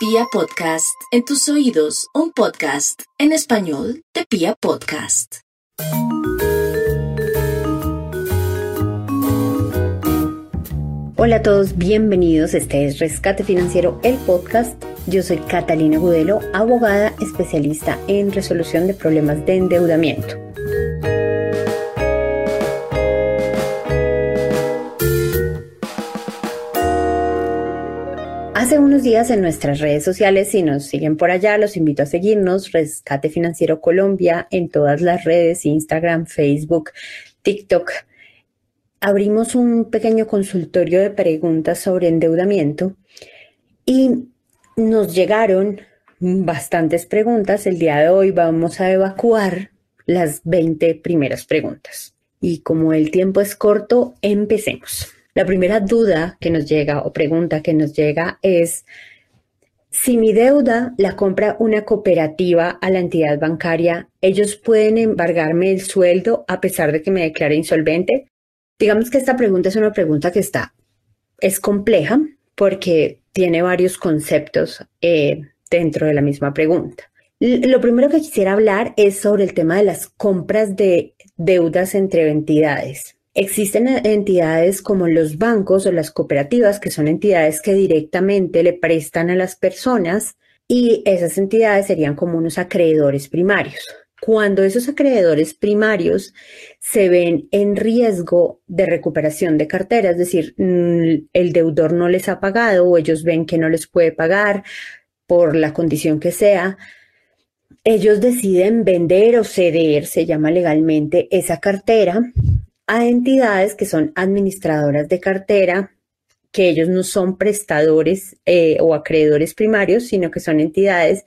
Pia Podcast, en tus oídos, un podcast en español de Pia Podcast. Hola a todos, bienvenidos. Este es Rescate Financiero, el podcast. Yo soy Catalina Gudelo, abogada especialista en resolución de problemas de endeudamiento. Hace unos días en nuestras redes sociales, si nos siguen por allá, los invito a seguirnos, Rescate Financiero Colombia, en todas las redes, Instagram, Facebook, TikTok. Abrimos un pequeño consultorio de preguntas sobre endeudamiento y nos llegaron bastantes preguntas. El día de hoy vamos a evacuar las 20 primeras preguntas. Y como el tiempo es corto, empecemos. La primera duda que nos llega o pregunta que nos llega es, si mi deuda la compra una cooperativa a la entidad bancaria, ¿ellos pueden embargarme el sueldo a pesar de que me declare insolvente? Digamos que esta pregunta es una pregunta que está, es compleja porque tiene varios conceptos eh, dentro de la misma pregunta. Lo primero que quisiera hablar es sobre el tema de las compras de deudas entre entidades. Existen entidades como los bancos o las cooperativas, que son entidades que directamente le prestan a las personas y esas entidades serían como unos acreedores primarios. Cuando esos acreedores primarios se ven en riesgo de recuperación de cartera, es decir, mm, el deudor no les ha pagado o ellos ven que no les puede pagar por la condición que sea, ellos deciden vender o ceder, se llama legalmente, esa cartera a entidades que son administradoras de cartera, que ellos no son prestadores eh, o acreedores primarios, sino que son entidades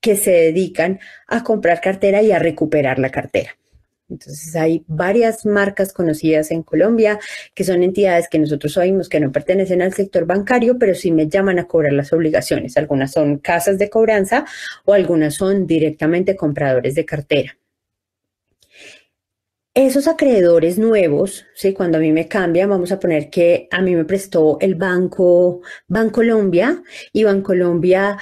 que se dedican a comprar cartera y a recuperar la cartera. Entonces hay varias marcas conocidas en Colombia que son entidades que nosotros oímos que no pertenecen al sector bancario, pero sí me llaman a cobrar las obligaciones. Algunas son casas de cobranza o algunas son directamente compradores de cartera. Esos acreedores nuevos, ¿sí? cuando a mí me cambian, vamos a poner que a mí me prestó el banco Bancolombia y Bancolombia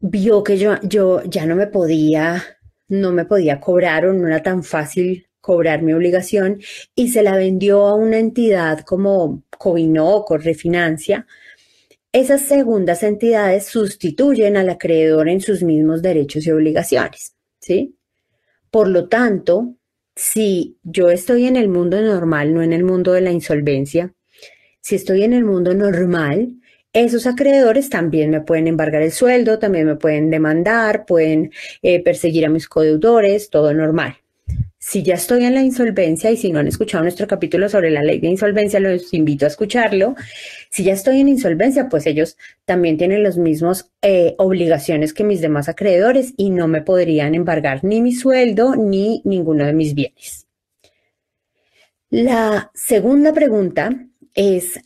vio que yo, yo ya no me podía, no me podía cobrar o no era tan fácil cobrar mi obligación y se la vendió a una entidad como Covinoc o Refinancia. Esas segundas entidades sustituyen al acreedor en sus mismos derechos y obligaciones, ¿sí? Por lo tanto, si yo estoy en el mundo normal, no en el mundo de la insolvencia, si estoy en el mundo normal, esos acreedores también me pueden embargar el sueldo, también me pueden demandar, pueden eh, perseguir a mis codeudores, todo normal. Si ya estoy en la insolvencia y si no han escuchado nuestro capítulo sobre la ley de insolvencia, los invito a escucharlo. Si ya estoy en insolvencia, pues ellos también tienen las mismas eh, obligaciones que mis demás acreedores y no me podrían embargar ni mi sueldo ni ninguno de mis bienes. La segunda pregunta es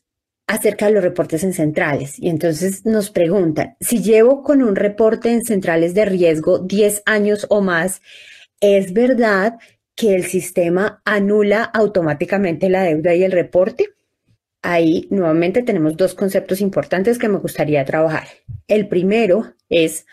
acerca de los reportes en centrales. Y entonces nos preguntan, si llevo con un reporte en centrales de riesgo 10 años o más, ¿es verdad que el sistema anula automáticamente la deuda y el reporte? Ahí nuevamente tenemos dos conceptos importantes que me gustaría trabajar. El primero es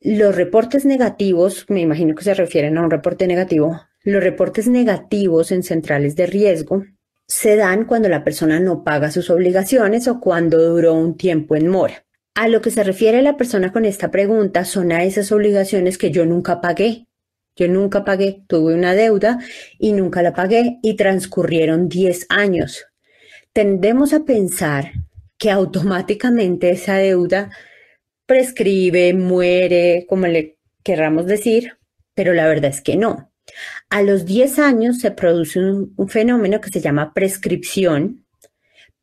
los reportes negativos, me imagino que se refieren a un reporte negativo, los reportes negativos en centrales de riesgo se dan cuando la persona no paga sus obligaciones o cuando duró un tiempo en mora. A lo que se refiere la persona con esta pregunta son a esas obligaciones que yo nunca pagué, yo nunca pagué, tuve una deuda y nunca la pagué y transcurrieron 10 años. Tendemos a pensar que automáticamente esa deuda prescribe, muere, como le querramos decir, pero la verdad es que no. A los 10 años se produce un, un fenómeno que se llama prescripción,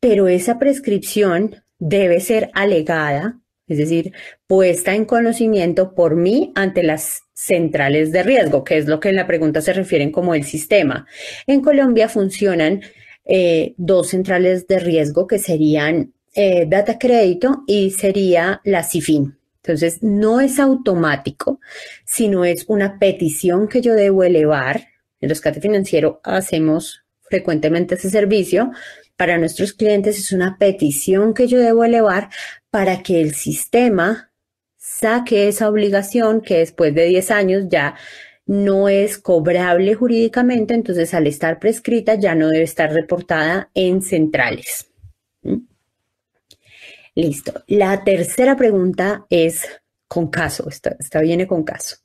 pero esa prescripción debe ser alegada es decir, puesta en conocimiento por mí ante las centrales de riesgo, que es lo que en la pregunta se refieren como el sistema. En Colombia funcionan eh, dos centrales de riesgo que serían eh, Data Crédito y sería la CIFIN. Entonces, no es automático, sino es una petición que yo debo elevar. En rescate financiero hacemos frecuentemente ese servicio para nuestros clientes es una petición que yo debo elevar para que el sistema saque esa obligación que después de 10 años ya no es cobrable jurídicamente, entonces al estar prescrita ya no debe estar reportada en centrales. ¿Mm? Listo. La tercera pregunta es con caso, esta, viene con caso.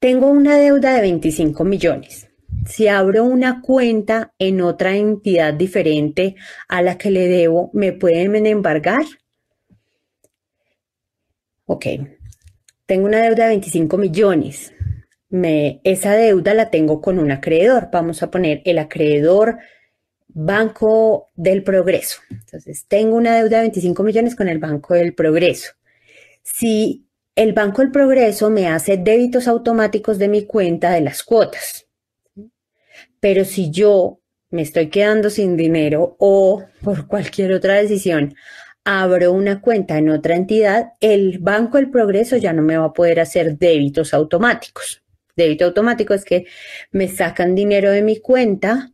Tengo una deuda de 25 millones. Si abro una cuenta en otra entidad diferente a la que le debo, ¿me pueden embargar? Ok, tengo una deuda de 25 millones esa deuda la tengo con un acreedor. Vamos a poner el acreedor Banco del Progreso. Entonces, tengo una deuda de 25 millones con el Banco del Progreso. Si el Banco del Progreso me hace débitos automáticos de mi cuenta de las cuotas, pero si yo me estoy quedando sin dinero o por cualquier otra decisión abro una cuenta en otra entidad, el Banco del Progreso ya no me va a poder hacer débitos automáticos débito automático es que me sacan dinero de mi cuenta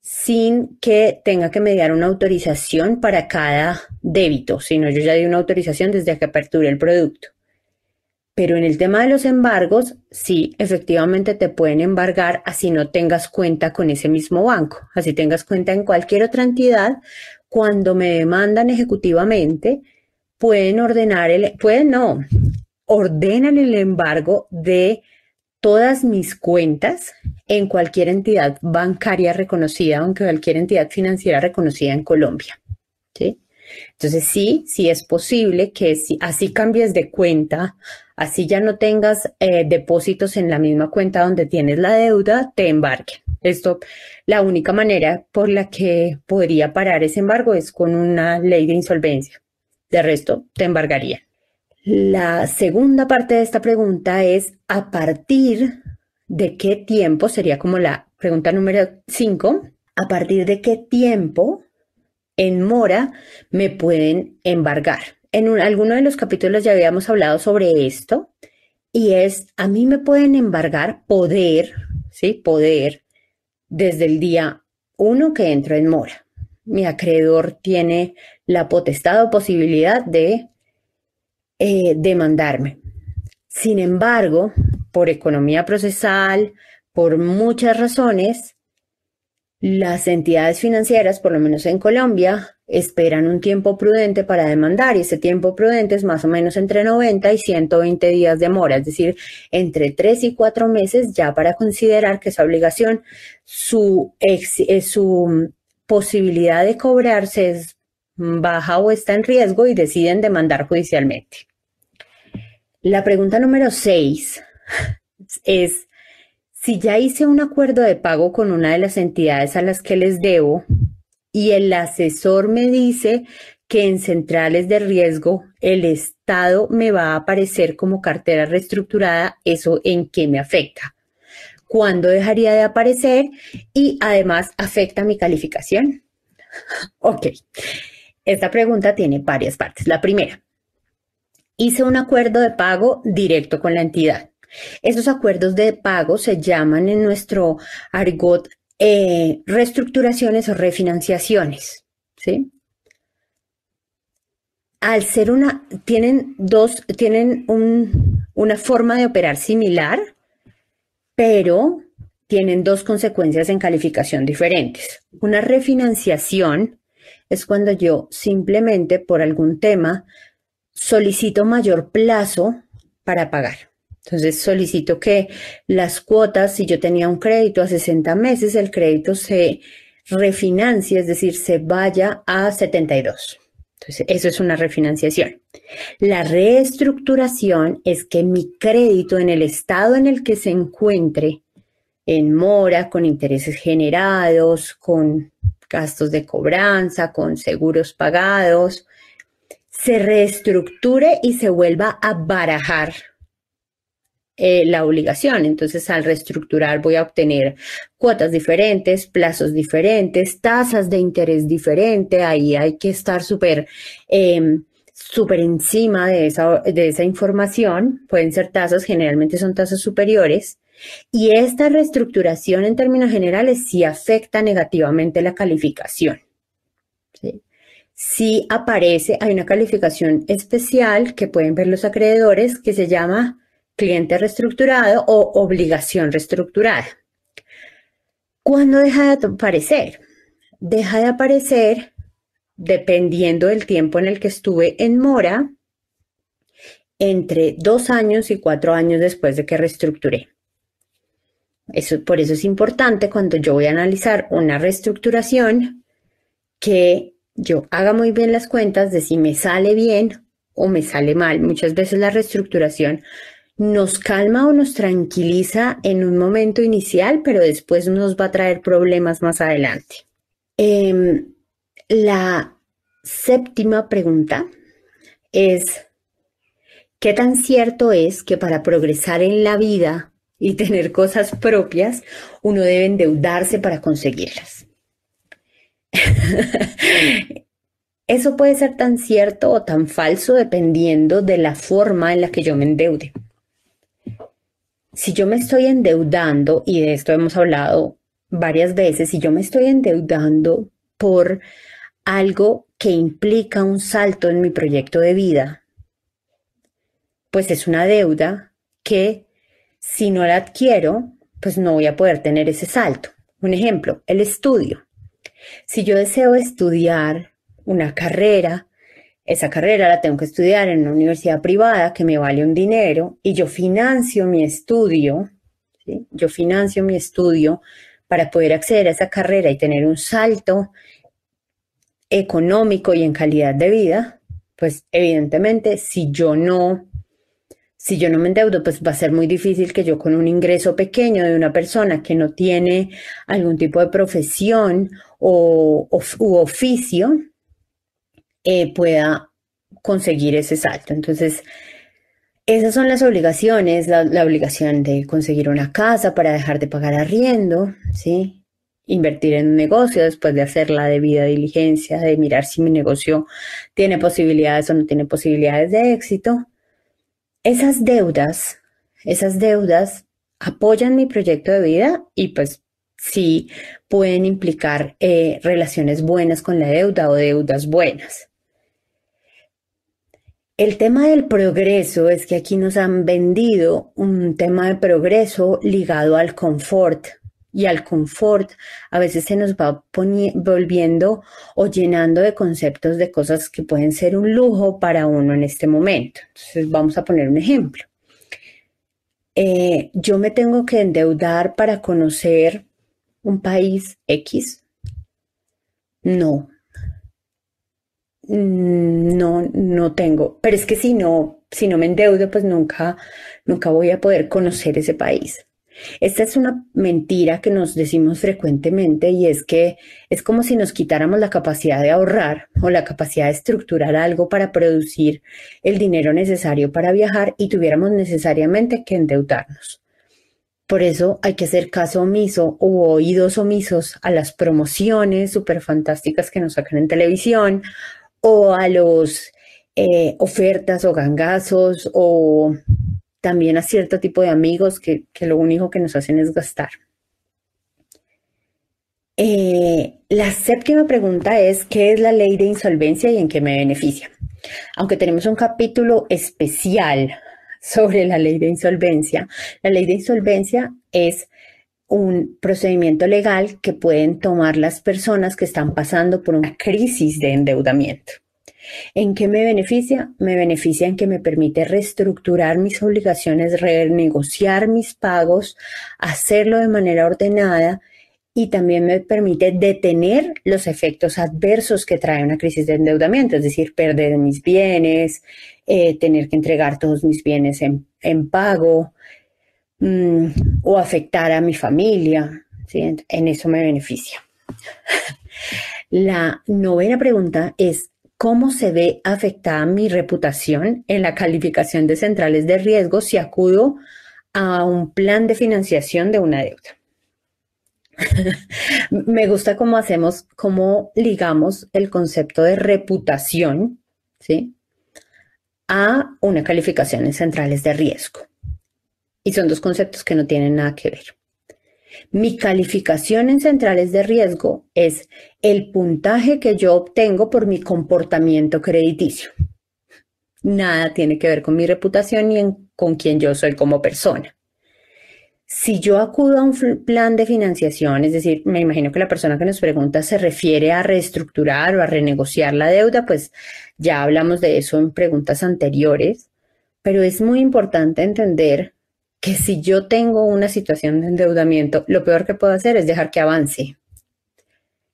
sin que tenga que mediar una autorización para cada débito, sino yo ya di una autorización desde que aperture el producto. Pero en el tema de los embargos, sí, efectivamente te pueden embargar así no tengas cuenta con ese mismo banco, así tengas cuenta en cualquier otra entidad. Cuando me demandan ejecutivamente, pueden ordenar el, pueden no, ordenan el embargo de todas mis cuentas en cualquier entidad bancaria reconocida o en cualquier entidad financiera reconocida en Colombia. Entonces sí, sí es posible que si así cambies de cuenta, así ya no tengas eh, depósitos en la misma cuenta donde tienes la deuda, te embarguen. Esto, la única manera por la que podría parar ese embargo es con una ley de insolvencia. De resto, te embargarían. La segunda parte de esta pregunta es a partir de qué tiempo, sería como la pregunta número 5, a partir de qué tiempo en mora me pueden embargar. En alguno de los capítulos ya habíamos hablado sobre esto y es, a mí me pueden embargar poder, ¿sí? Poder desde el día 1 que entro en mora. Mi acreedor tiene la potestad o posibilidad de eh, demandarme. Sin embargo, por economía procesal, por muchas razones, las entidades financieras, por lo menos en Colombia, esperan un tiempo prudente para demandar y ese tiempo prudente es más o menos entre 90 y 120 días de mora, es decir, entre 3 y 4 meses ya para considerar que esa obligación, su, eh, su posibilidad de cobrarse es baja o está en riesgo y deciden demandar judicialmente. La pregunta número 6 es, si ya hice un acuerdo de pago con una de las entidades a las que les debo y el asesor me dice que en centrales de riesgo el Estado me va a aparecer como cartera reestructurada, ¿eso en qué me afecta? ¿Cuándo dejaría de aparecer? Y además, ¿afecta mi calificación? ok, esta pregunta tiene varias partes. La primera, hice un acuerdo de pago directo con la entidad. Esos acuerdos de pago se llaman en nuestro argot eh, reestructuraciones o refinanciaciones. ¿sí? Al ser una, tienen dos, tienen una forma de operar similar, pero tienen dos consecuencias en calificación diferentes. Una refinanciación es cuando yo simplemente por algún tema solicito mayor plazo para pagar. Entonces solicito que las cuotas, si yo tenía un crédito a 60 meses, el crédito se refinancie, es decir, se vaya a 72. Entonces, eso es una refinanciación. La reestructuración es que mi crédito en el estado en el que se encuentre, en mora, con intereses generados, con gastos de cobranza, con seguros pagados, se reestructure y se vuelva a barajar eh, la obligación. Entonces, al reestructurar voy a obtener cuotas diferentes, plazos diferentes, tasas de interés diferente. Ahí hay que estar súper em, súper encima de esa, de esa información. Pueden ser tasas, generalmente son tasas superiores. Y esta reestructuración en términos generales sí afecta negativamente la calificación. ¿sí? si aparece, hay una calificación especial que pueden ver los acreedores que se llama cliente reestructurado o obligación reestructurada. ¿Cuándo deja de aparecer? Deja de aparecer dependiendo del tiempo en el que estuve en mora, entre dos años y cuatro años después de que reestructuré. Eso, por eso es importante cuando yo voy a analizar una reestructuración que yo haga muy bien las cuentas de si me sale bien o me sale mal. Muchas veces la reestructuración nos calma o nos tranquiliza en un momento inicial, pero después nos va a traer problemas más adelante. Em, la séptima pregunta es, ¿qué tan cierto es que para progresar en la vida y tener cosas propias, uno debe endeudarse para conseguirlas? Eso puede ser tan cierto o tan falso dependiendo de la forma en la que yo me endeude. Si yo me estoy endeudando, y de esto hemos hablado varias veces, si yo me estoy endeudando por algo que implica un salto en mi proyecto de vida, pues es una deuda que si no la adquiero, pues no voy a poder tener ese salto. Un ejemplo, el estudio. Si yo deseo estudiar una carrera, esa carrera la tengo que estudiar en una universidad privada que me vale un dinero y yo financio mi estudio, yo financio mi estudio para poder acceder a esa carrera y tener un salto económico y en calidad de vida, pues evidentemente si yo no si yo no me endeudo, pues va a ser muy difícil que yo con un ingreso pequeño de una persona que no tiene algún tipo de profesión o, u oficio eh, pueda conseguir ese salto. Entonces, esas son las obligaciones, la, obligación de conseguir una casa para dejar de pagar arriendo, ¿sí? invertir en un negocio después de hacer la debida diligencia, de mirar si mi negocio tiene posibilidades o no tiene posibilidades de éxito. Esas deudas, esas deudas apoyan mi proyecto de vida y pues sí pueden implicar eh, relaciones buenas con la deuda o deudas buenas. El tema del progreso es que aquí nos han vendido un tema de progreso ligado al confort, y al confort, a veces se nos va volviendo o llenando de conceptos de cosas que pueden ser un lujo para uno en este momento. Entonces vamos a poner un ejemplo. Eh, yo me tengo que endeudar para conocer un país X. No. Mm, no, no tengo. Pero es que si no, si no me endeudo, pues nunca, nunca voy a poder conocer ese país. Esta es una mentira que nos decimos frecuentemente y es que es como si nos quitáramos la capacidad de ahorrar o la capacidad de estructurar algo para producir el dinero necesario para viajar y tuviéramos necesariamente que endeudarnos. Por eso hay que hacer caso omiso o oídos omisos a las promociones súper fantásticas que nos sacan en televisión o a los eh, ofertas o gangazos o también a cierto tipo de amigos que, lo único que nos hacen es gastar. Eh, la séptima pregunta es, ¿qué es la ley de insolvencia y en qué me beneficia? Aunque tenemos un capítulo especial sobre la ley de insolvencia, la ley de insolvencia es un procedimiento legal que pueden tomar las personas que están pasando por una crisis de endeudamiento. ¿En qué me beneficia? Me beneficia en que me permite reestructurar mis obligaciones, renegociar mis pagos, hacerlo de manera ordenada y también me permite detener los efectos adversos que trae una crisis de endeudamiento, es decir, perder mis bienes, eh, tener que entregar todos mis bienes en, pago mm, o afectar a mi familia. En eso me beneficia. La novena pregunta es, cómo se ve afectada mi reputación en la calificación de centrales de riesgo si acudo a un plan de financiación de una deuda. Me gusta cómo hacemos, cómo ligamos el concepto de reputación. A una calificación en centrales de riesgo. Y son dos conceptos que no tienen nada que ver. Mi calificación en centrales de riesgo es el puntaje que yo obtengo por mi comportamiento crediticio. Nada tiene que ver con mi reputación ni con quién yo soy como persona. Si yo acudo a un plan de financiación, es decir, me imagino que la persona que nos pregunta se refiere a reestructurar o a renegociar la deuda, pues ya hablamos de eso en preguntas anteriores, pero es muy importante entender que si yo tengo una situación de endeudamiento, lo peor que puedo hacer es dejar que avance.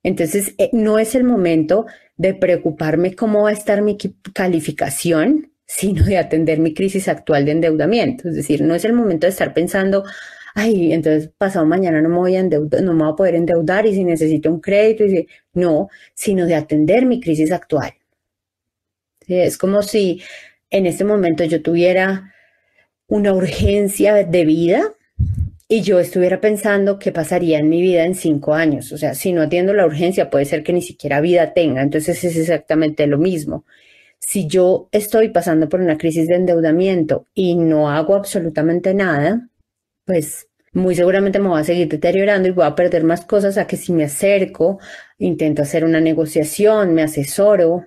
Entonces, eh, no es el momento de preocuparme cómo va a estar mi calificación, sino de atender mi crisis actual de endeudamiento. Es decir, no es el momento de estar pensando, ay, entonces pasado mañana no me voy a endeudar, no me voy a poder endeudar y si necesito un crédito, y no, sino de atender mi crisis actual. Es como si en este momento yo tuviera una urgencia de vida y yo estuviera pensando qué pasaría en mi vida en cinco años. O sea, si no atiendo la urgencia, puede ser que ni siquiera vida tenga. Entonces es exactamente lo mismo. Si yo estoy pasando por una crisis de endeudamiento y no hago absolutamente nada, pues muy seguramente me voy a seguir deteriorando y voy a perder más cosas a que si me acerco, intento hacer una negociación, me asesoro,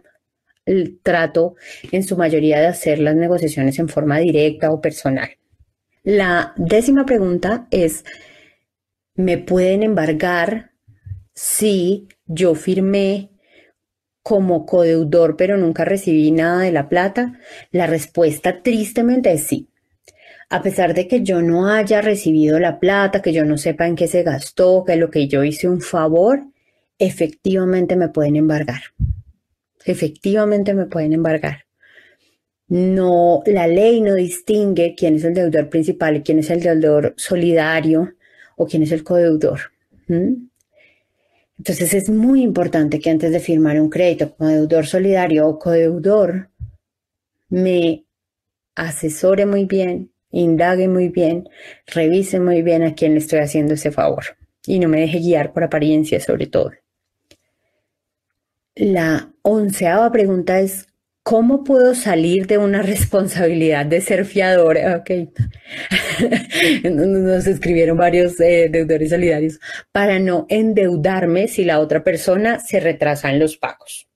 trato en su mayoría de hacer las negociaciones en forma directa o personal. La décima pregunta es, ¿me pueden embargar si yo firmé como codeudor pero nunca recibí nada de la plata? La respuesta tristemente es sí. A pesar de que yo no haya recibido la plata, que yo no sepa en qué se gastó, que lo que yo hice un favor, efectivamente me pueden embargar efectivamente me pueden embargar. No, la ley no distingue quién es el deudor principal y quién es el deudor solidario o quién es el codeudor. Entonces es muy importante que antes de firmar un crédito como deudor solidario o codeudor, me asesore muy bien, indague muy bien, revise muy bien a quién le estoy haciendo ese favor y no me deje guiar por apariencia sobre todo. La onceava pregunta es, ¿cómo puedo salir de una responsabilidad de ser fiador? Ok. Nos escribieron varios eh, deudores solidarios para no endeudarme si la otra persona se retrasa en los pagos.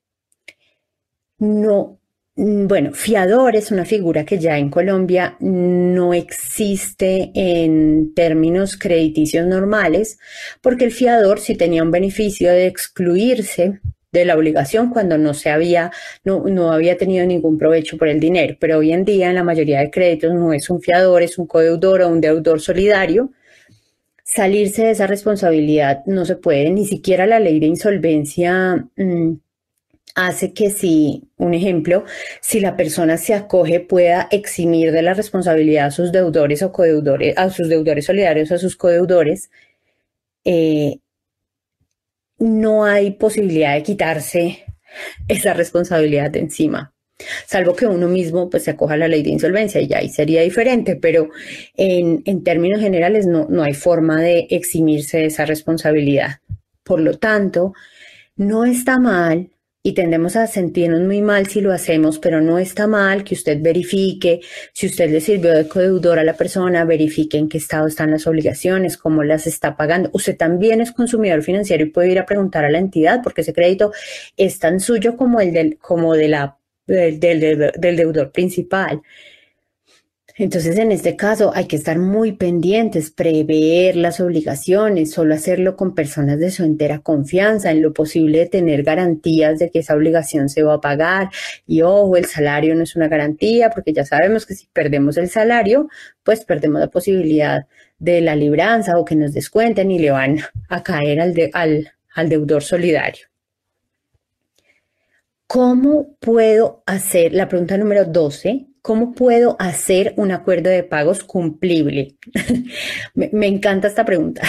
No, mm, bueno, fiador es una figura que ya en Colombia no existe en términos crediticios normales, porque el fiador si tenía un beneficio de excluirse de la obligación cuando no se había, no, no había tenido ningún provecho por el dinero. Pero hoy en día en la mayoría de créditos no es un fiador, es un codeudor o un deudor solidario. Salirse de esa responsabilidad no se puede, ni siquiera la ley de insolvencia mm, hace que si, un ejemplo, si la persona se acoge pueda eximir de la responsabilidad a sus deudores o codeudores, a sus deudores solidarios, a sus codeudores, eh, no hay posibilidad de quitarse esa responsabilidad de encima, salvo que uno mismo pues se acoja a la ley de insolvencia y ahí sería diferente, pero en, en términos generales no, no hay forma de eximirse de esa responsabilidad. Por lo tanto, no está mal y tendemos a sentirnos muy mal si lo hacemos, pero no está mal que usted verifique, si usted le sirvió de codeudor a la persona, verifique en qué estado están las obligaciones, cómo las está pagando. Usted también es consumidor financiero y puede ir a preguntar a la entidad porque ese crédito es tan suyo como el del, como de la, del, del deudor principal. Entonces, en este caso, hay que estar muy pendientes, prever las obligaciones, solo hacerlo con personas de su entera confianza, en lo posible tener garantías de que esa obligación se va a pagar. Y ojo, el salario no es una garantía, porque ya sabemos que si perdemos el salario, pues perdemos la posibilidad de la libranza o que nos descuenten y le van a caer al, al, al deudor solidario. ¿Cómo puedo hacer, la pregunta número 12, ¿Cómo puedo hacer un acuerdo de pagos cumplible? me, encanta esta pregunta.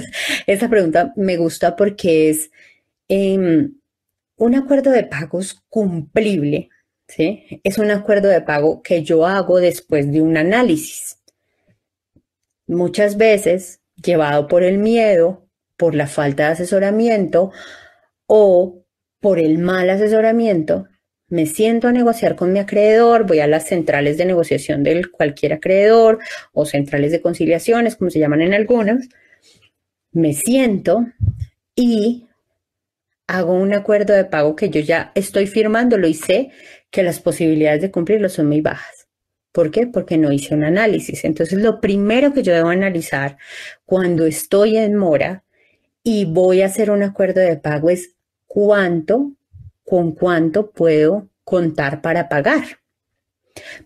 esta pregunta me gusta porque es em, un acuerdo de pagos cumplible. ¿sí? Es un acuerdo de pago que yo hago después de un análisis. Muchas veces llevado por el miedo, por la falta de asesoramiento o por el mal asesoramiento, me siento a negociar con mi acreedor, voy a las centrales de negociación del cualquier acreedor o centrales de conciliaciones, como se llaman en algunas, me siento y hago un acuerdo de pago que yo ya estoy firmándolo y sé que las posibilidades de cumplirlo son muy bajas. ¿Por qué? Porque no hice un análisis. Entonces, lo primero que yo debo analizar cuando estoy en mora y voy a hacer un acuerdo de pago es cuánto, con cuánto puedo contar para pagar.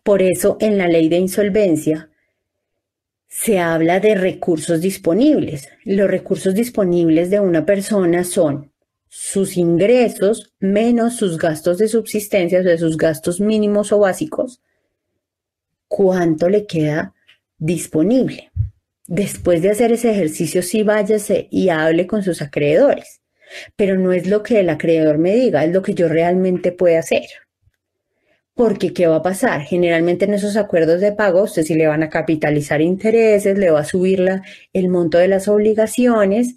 Por eso, en la ley de insolvencia, se habla de recursos disponibles. Los recursos disponibles de una persona son sus ingresos menos sus gastos de subsistencia, o sea, sus gastos mínimos o básicos, cuánto le queda disponible. Después de hacer ese ejercicio, sí váyase y hable con sus acreedores, pero no es lo que el acreedor me diga, es lo que yo realmente puedo hacer. Porque, ¿qué va a pasar? Generalmente en esos acuerdos de pago, usted sí le van a capitalizar intereses, le va a subir el monto de las obligaciones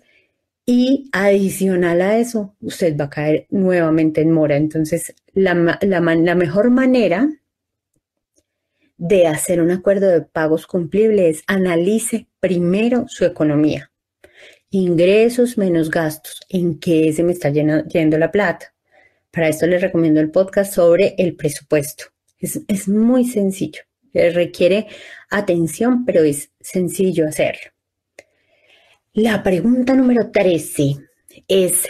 y adicional a eso, usted va a caer nuevamente en mora. Entonces, la, la mejor manera de hacer un acuerdo de pagos cumplible es analice primero su economía. Ingresos menos gastos. ¿En qué se me está yendo la plata? Para esto les recomiendo el podcast sobre el presupuesto. Es, muy sencillo. Requiere atención, pero es sencillo hacerlo. La pregunta número 13 es,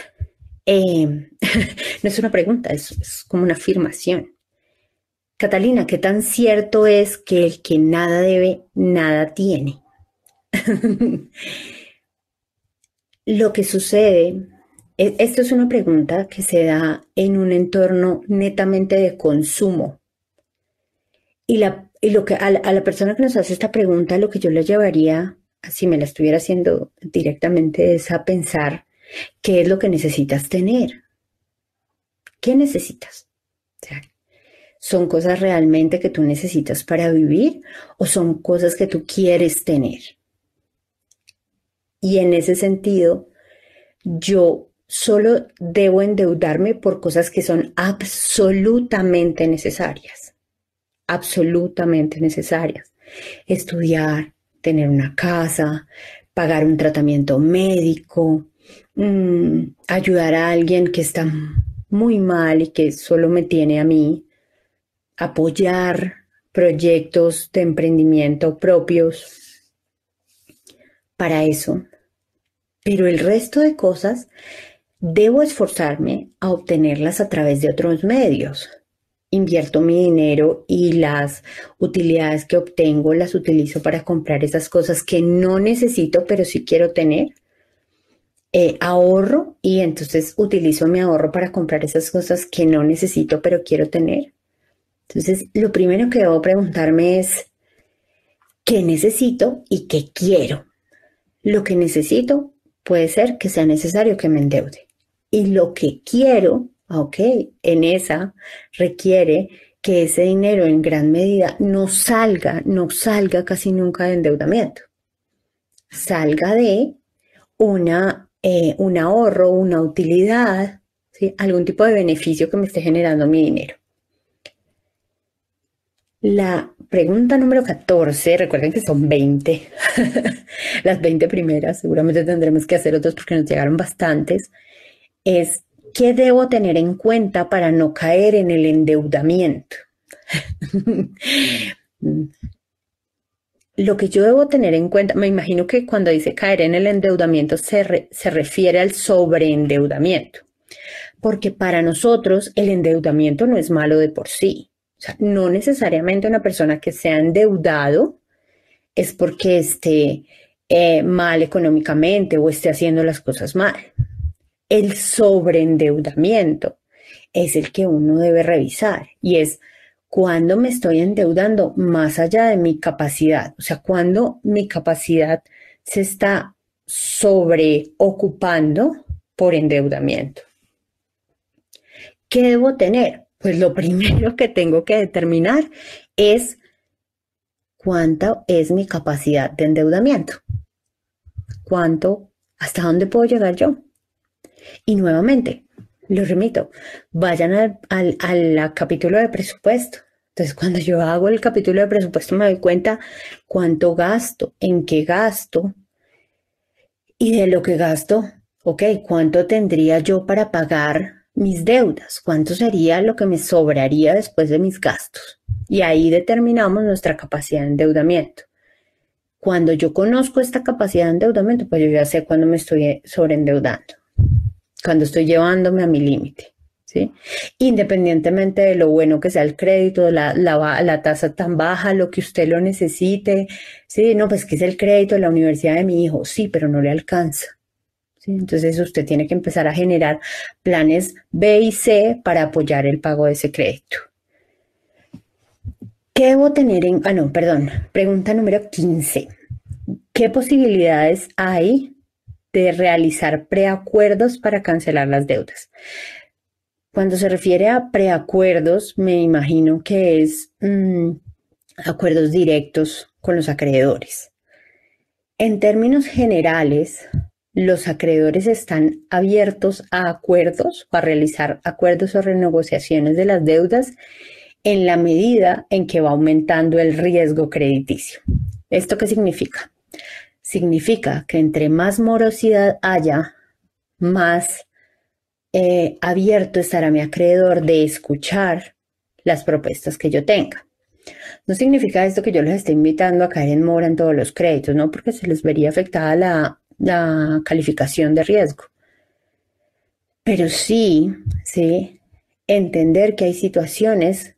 eh, no es una pregunta, es, como una afirmación. Catalina, ¿qué tan cierto es que el que nada debe, nada tiene? Lo que sucede e, esto es una pregunta que se da en un entorno netamente de consumo. Y, la, lo que, a, la, persona que nos hace esta pregunta, lo que yo le llevaría, si me la estuviera haciendo directamente, es a pensar qué es lo que necesitas tener. ¿Qué necesitas? ¿Son cosas realmente que tú necesitas para vivir o son cosas que tú quieres tener? Y en ese sentido, yo solo debo endeudarme por cosas que son absolutamente necesarias, absolutamente necesarias. Estudiar, tener una casa, pagar un tratamiento médico, mm, ayudar a alguien que está muy mal y que solo me tiene a mí, apoyar proyectos de emprendimiento propios. Para eso. Pero el resto de cosas debo esforzarme a obtenerlas a través de otros medios. Invierto mi dinero y las utilidades que obtengo las utilizo para comprar esas cosas que no necesito, pero sí quiero tener. Eh, ahorro y entonces utilizo mi ahorro para comprar esas cosas que no necesito, pero quiero tener. Entonces, lo primero que debo preguntarme es, ¿qué necesito y qué quiero? Lo que necesito puede ser que sea necesario que me endeude. Y lo que quiero, ok, en esa requiere que ese dinero en gran medida no salga, no salga casi nunca de endeudamiento, salga de una, eh, un ahorro, una utilidad, algún tipo de beneficio que me esté generando mi dinero. La pregunta número 14, recuerden que son 20, las 20 primeras, seguramente tendremos que hacer otras porque nos llegaron bastantes es qué debo tener en cuenta para no caer en el endeudamiento. Lo que yo debo tener en cuenta, me imagino que cuando dice caer en el endeudamiento se, se refiere al sobreendeudamiento, porque para nosotros el endeudamiento no es malo de por sí. Sea, no necesariamente una persona que se ha endeudado es porque esté eh, mal económicamente o esté haciendo las cosas mal. El sobreendeudamiento es el que uno debe revisar y es cuando me estoy endeudando más allá de mi capacidad, o sea, cuando mi capacidad se está sobreocupando por endeudamiento. ¿Qué debo tener? Pues lo primero que tengo que determinar es cuánta es mi capacidad de endeudamiento. ¿Cuánto, hasta dónde puedo llegar yo? Y nuevamente, lo remito, vayan al, capítulo de presupuesto. Entonces, cuando yo hago el capítulo de presupuesto, me doy cuenta cuánto gasto, en qué gasto Y de lo que gasto, ok, ¿cuánto tendría yo para pagar mis deudas? ¿Cuánto sería lo que me sobraría después de mis gastos? Y ahí determinamos nuestra capacidad de endeudamiento. Cuando yo conozco esta capacidad de endeudamiento, pues yo ya sé cuándo me estoy sobreendeudando, cuando estoy llevándome a mi límite. ¿Sí? Independientemente de lo bueno que sea el crédito, la, la, tasa tan baja, lo que usted lo necesite, sí, no, pues que es el crédito de la universidad de mi hijo, sí, pero no le alcanza. Entonces usted tiene que empezar a generar planes B y C para apoyar el pago de ese crédito. ¿Qué debo tener en, ah, no, perdón, pregunta número 15. ¿Qué posibilidades hay de realizar preacuerdos para cancelar las deudas? Cuando se refiere a preacuerdos, me imagino que es mm, acuerdos directos con los acreedores. En términos generales, los acreedores están abiertos a acuerdos o a realizar acuerdos o renegociaciones de las deudas en la medida en que va aumentando el riesgo crediticio. ¿Esto qué significa? Significa que entre más morosidad haya, más eh, abierto estará mi acreedor de escuchar las propuestas que yo tenga. No significa esto que yo los esté invitando a caer en mora en todos los créditos, ¿no? Porque se les vería afectada la, la calificación de riesgo. Pero sí, sí, entender que hay situaciones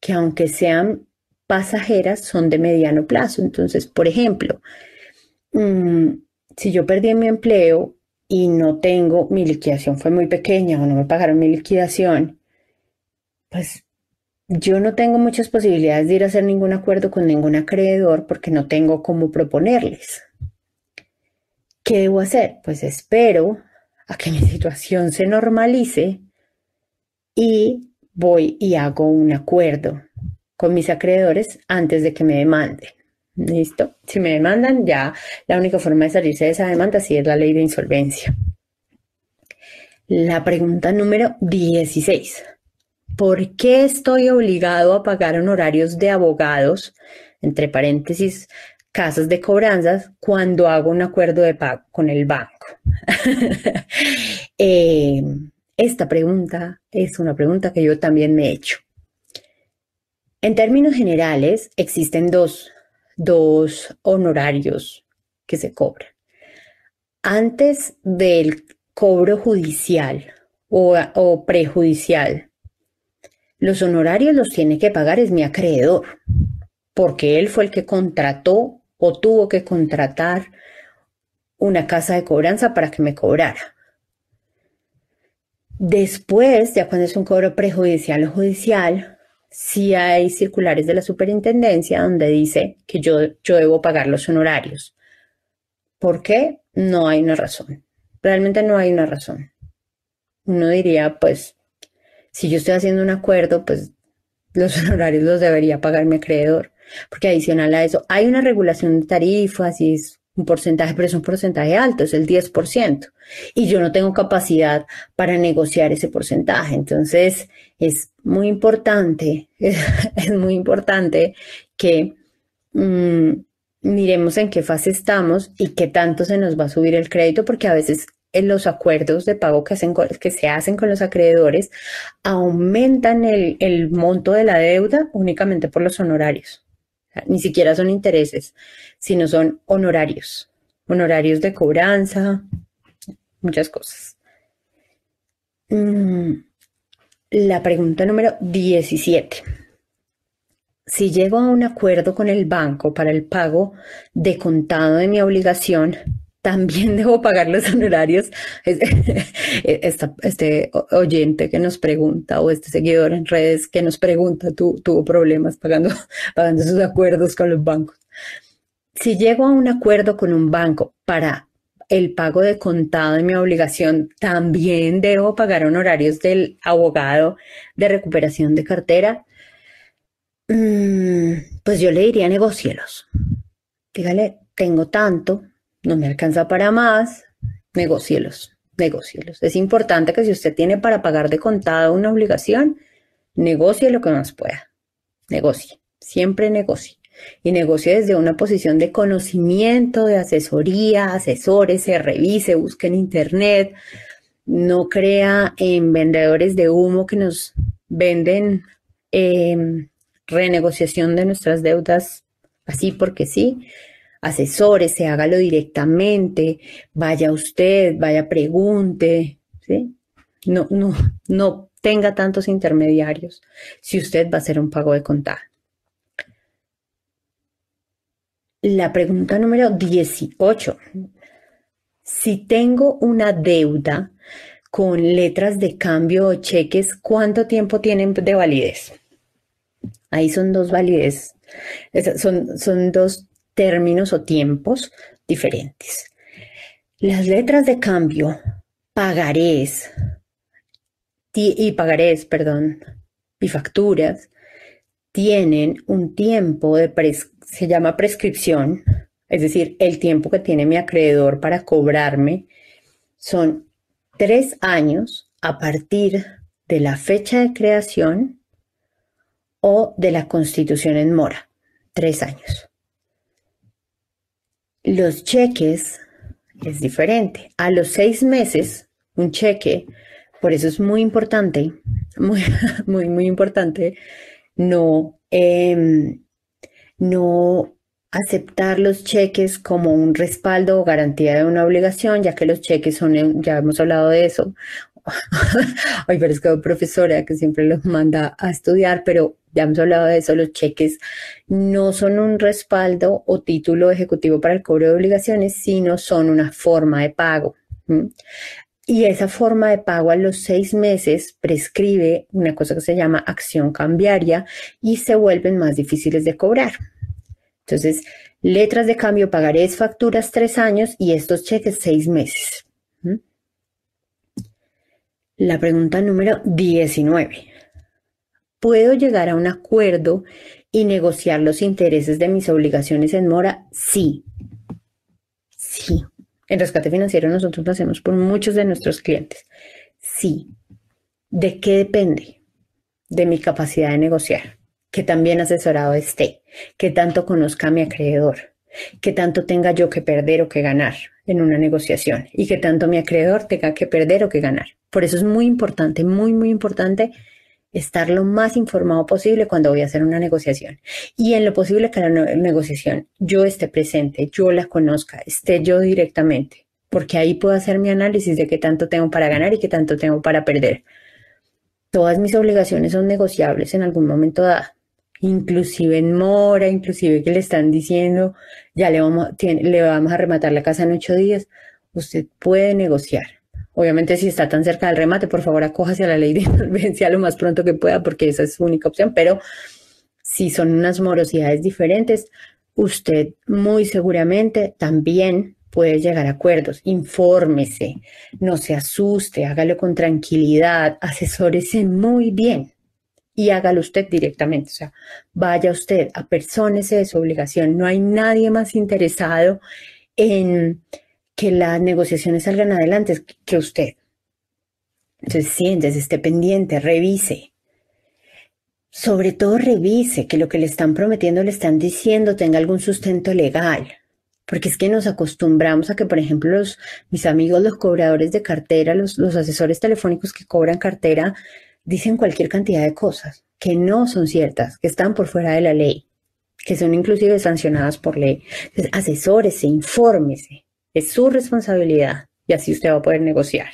que aunque sean pasajeras, son de mediano plazo. Entonces, por ejemplo, mm, si yo perdí mi empleo y no tengo, mi liquidación fue muy pequeña o no me pagaron mi liquidación, pues yo no tengo muchas posibilidades de ir a hacer ningún acuerdo con ningún acreedor porque no tengo cómo proponerles. ¿Qué debo hacer? Pues espero a que mi situación se normalice y voy y hago un acuerdo con mis acreedores antes de que me demanden. ¿Listo? Si me demandan, ya la única forma de salirse de esa demanda sí es la ley de insolvencia. La pregunta número 16. ¿Por qué estoy obligado a pagar honorarios de abogados, entre paréntesis, casas de cobranzas, cuando hago un acuerdo de pago con el banco? Eh, esta pregunta es una pregunta que yo también me he hecho. En términos generales, existen dos dos honorarios que se cobran. Antes del cobro judicial o, prejudicial, los honorarios los tiene que pagar es mi acreedor, porque él fue el que contrató o tuvo que contratar una casa de cobranza para que me cobrara. Después, ya cuando es un cobro prejudicial o judicial, si hay circulares de la superintendencia donde dice que yo, yo debo pagar los honorarios. ¿Por qué? No hay una razón. Realmente no hay una razón. Uno diría, pues, si yo estoy haciendo un acuerdo, pues los honorarios los debería pagar mi acreedor. Porque adicional a eso, hay una regulación de tarifas y es un porcentaje, pero es un porcentaje alto, es el 10%. Y yo no tengo capacidad para negociar ese porcentaje. Entonces, es muy importante, es, muy importante que mm, miremos en qué fase estamos y qué tanto se nos va a subir el crédito, porque a veces en los acuerdos de pago que, hacen que se hacen con los acreedores aumentan el, el monto de la deuda únicamente por los honorarios ni siquiera son intereses, sino son honorarios, honorarios de cobranza, muchas cosas. Mm, la pregunta número 17. Si llego a un acuerdo con el banco para el pago de contado de mi obligación, también debo pagar los honorarios. este oyente que nos pregunta o este seguidor en redes que nos pregunta tuvo problemas pagando, pagando sus acuerdos con los bancos. Si llego a un acuerdo con un banco para el pago de contado de mi obligación, también debo pagar honorarios del abogado de recuperación de cartera. Mm, pues yo le diría negocielos. Dígale, tengo tanto, no me alcanza para más, negocielos, negocielos. Es importante que si usted tiene para pagar de contado una obligación, negocie lo que más pueda. Negocie, siempre negocie. y negocie desde una posición de conocimiento, de asesoría, asesores, se revise, busque en internet, no crea en vendedores de humo que nos venden em, renegociación de nuestras deudas así porque sí. Asesores, hágalo directamente, vaya usted, vaya pregunte. No, no, no tenga tantos intermediarios si usted va a hacer un pago de contado. La pregunta número 18. Si tengo una deuda con letras de cambio o cheques, ¿cuánto tiempo tienen de validez? Ahí son dos validez, son, son dos términos o tiempos diferentes. Las letras de cambio, pagarés y pagarés, perdón, y facturas, tienen un tiempo de, se llama prescripción, es decir, el tiempo que tiene mi acreedor para cobrarme son tres años a partir de la fecha de creación o de la constitución en mora. Tres años. Los cheques es diferente. A los seis meses, un cheque, por eso es muy importante, muy, muy, muy importante, no, em, no aceptar los cheques como un respaldo o garantía de una obligación, ya que los cheques son, ya hemos hablado de eso. Es que profesora que siempre los manda a estudiar, pero ya hemos hablado de eso, los cheques no son un respaldo o título ejecutivo para el cobro de obligaciones, sino son una forma de pago. Y esa forma de pago a los seis meses prescribe una cosa que se llama acción cambiaria y se vuelven más difíciles de cobrar. Entonces, letras de cambio, pagarés, facturas tres años y estos cheques seis meses. La pregunta número 19. ¿Puedo llegar a un acuerdo y negociar los intereses de mis obligaciones en mora? Sí. Sí. En rescate financiero nosotros lo hacemos por muchos de nuestros clientes. Sí. ¿De qué depende? De mi capacidad de negociar que también asesorado esté, que tanto conozca a mi acreedor, que tanto tenga yo que perder o que ganar en una negociación y que tanto mi acreedor tenga que perder o que ganar. Por eso es muy importante, muy, muy importante estar lo más informado posible cuando voy a hacer una negociación. Y en lo posible que la negociación yo esté presente, yo la conozca, esté yo directamente, porque ahí puedo hacer mi análisis de qué tanto tengo para ganar y qué tanto tengo para perder. Todas mis obligaciones son negociables en algún momento dado inclusive en mora, inclusive que le están diciendo, ya le vamos, le vamos a rematar la casa en ocho días, usted puede negociar. Obviamente si está tan cerca del remate, por favor acójase a la ley de insolvencia lo más pronto que pueda, porque esa es su única opción, pero si son unas morosidades diferentes, usted muy seguramente también puede llegar a acuerdos. Infórmese, no se asuste, hágalo con tranquilidad, asesórese muy bien y hágalo usted directamente. O sea, vaya usted, apersónese de su obligación. No hay nadie más interesado en que las negociaciones salgan adelante que usted. Entonces, siéntese, esté pendiente, revise. Sobre todo revise que lo que le están prometiendo, le están diciendo, tenga algún sustento legal. Porque es que nos acostumbramos a que, por ejemplo, mis amigos, los cobradores de cartera, los asesores telefónicos que cobran cartera, dicen cualquier cantidad de cosas que no son ciertas, que están por fuera de la ley, que son inclusive sancionadas por ley. Entonces, asesórese, infórmese, es su responsabilidad y así usted va a poder negociar.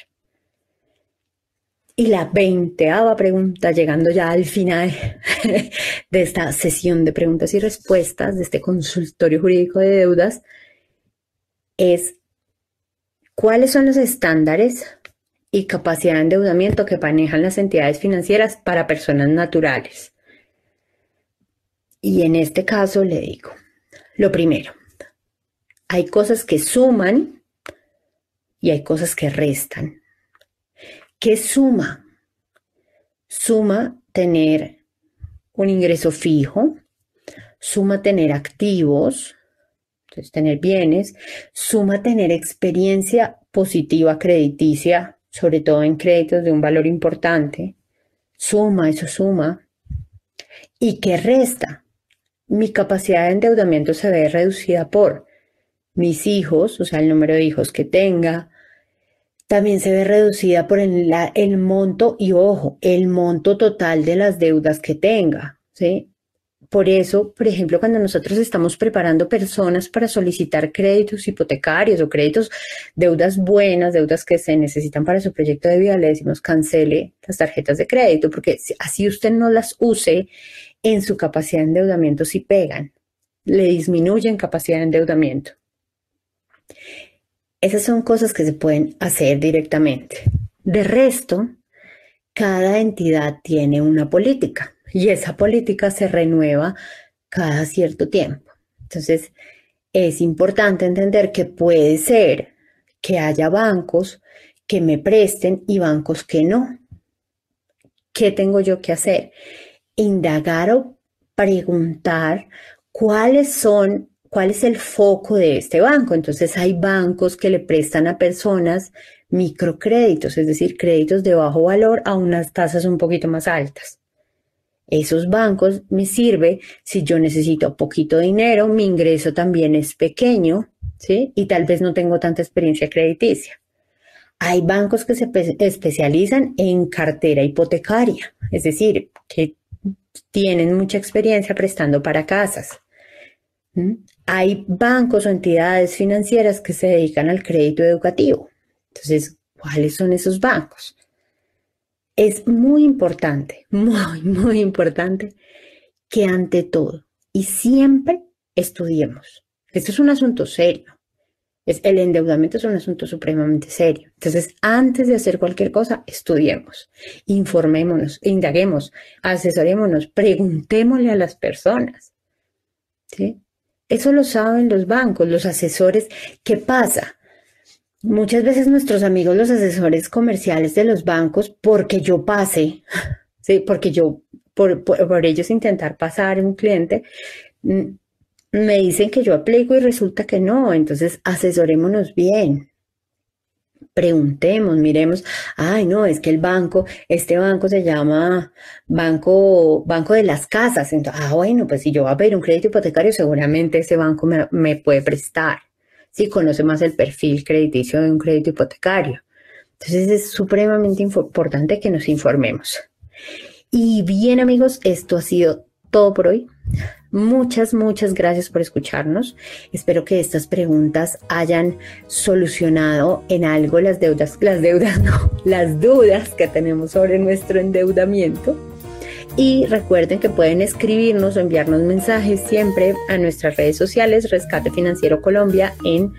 Y la veinteava pregunta, llegando ya al final de esta sesión de preguntas y respuestas, de este consultorio jurídico de deudas, es ¿cuáles son los estándares y capacidad de endeudamiento que manejan las entidades financieras para personas naturales. Y en este caso le digo, lo primero, hay cosas que suman y hay cosas que restan. ¿Qué suma? Suma tener un ingreso fijo, suma tener activos, entonces tener bienes, suma tener experiencia positiva crediticia sobre todo en créditos de un valor importante, suma, eso suma, y que resta mi capacidad de endeudamiento se ve reducida por mis hijos, o sea, el número de hijos que tenga, también se ve reducida por el, el, monto y ojo, el monto total de las deudas que tenga, ¿sí? Por eso, por ejemplo, cuando nosotros estamos preparando personas para solicitar créditos hipotecarios o créditos, deudas buenas, deudas que se necesitan para su proyecto de vida, le decimos cancele las tarjetas de crédito, porque así usted no las use en su capacidad de endeudamiento si pegan, le disminuyen capacidad de endeudamiento. Esas son cosas que se pueden hacer directamente. De resto, cada entidad tiene una política y esa política se renueva cada cierto tiempo. Entonces, es importante entender que puede ser que haya bancos que me presten y bancos que no. ¿Qué tengo yo que hacer? Indagar o preguntar cuáles son, cuál es el foco de este banco. Entonces hay bancos que le prestan a personas microcréditos, es decir, créditos de bajo valor a unas tasas un poquito más altas. Esos bancos me sirve si yo necesito poquito dinero, mi ingreso también es pequeño, ¿sí? Y tal vez no tengo tanta experiencia crediticia. Hay bancos que se especializan en cartera hipotecaria, es decir, que tienen mucha experiencia prestando para casas. Hay bancos o entidades financieras que se dedican al crédito educativo. Entonces, ¿cuáles son esos bancos? Es muy importante, muy, muy importante que ante todo y siempre estudiemos. Esto es un asunto serio. Es, el endeudamiento es un asunto supremamente serio. Entonces, antes de hacer cualquier cosa, estudiemos, informémonos, indaguemos, asesorémonos, preguntémosle a las personas. ¿sí? Eso lo saben los bancos, los asesores. ¿Qué pasa? Muchas veces nuestros amigos, los asesores comerciales de los bancos, porque yo pase, sí, porque yo, por, por, ellos intentar pasar un cliente, mm, me dicen que yo aplico y resulta que no. Entonces, asesorémonos bien. Preguntemos, miremos, ay, no, es que el banco, este banco se llama Banco, banco de las Casas. Entonces, ah, bueno, pues si yo voy a pedir un crédito hipotecario, seguramente ese banco me, me puede prestar si conoce más el perfil crediticio de un crédito hipotecario. Entonces es supremamente importante que nos informemos. Y bien amigos, esto ha sido todo por hoy. Muchas, muchas gracias por escucharnos. Espero que estas preguntas hayan solucionado en algo las deudas, las deudas no, las dudas que tenemos sobre nuestro endeudamiento. Y recuerden que pueden escribirnos o enviarnos mensajes siempre a nuestras redes sociales, Rescate Financiero Colombia, en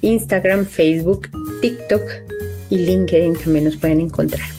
Instagram, Facebook, TikTok y LinkedIn también nos pueden encontrar.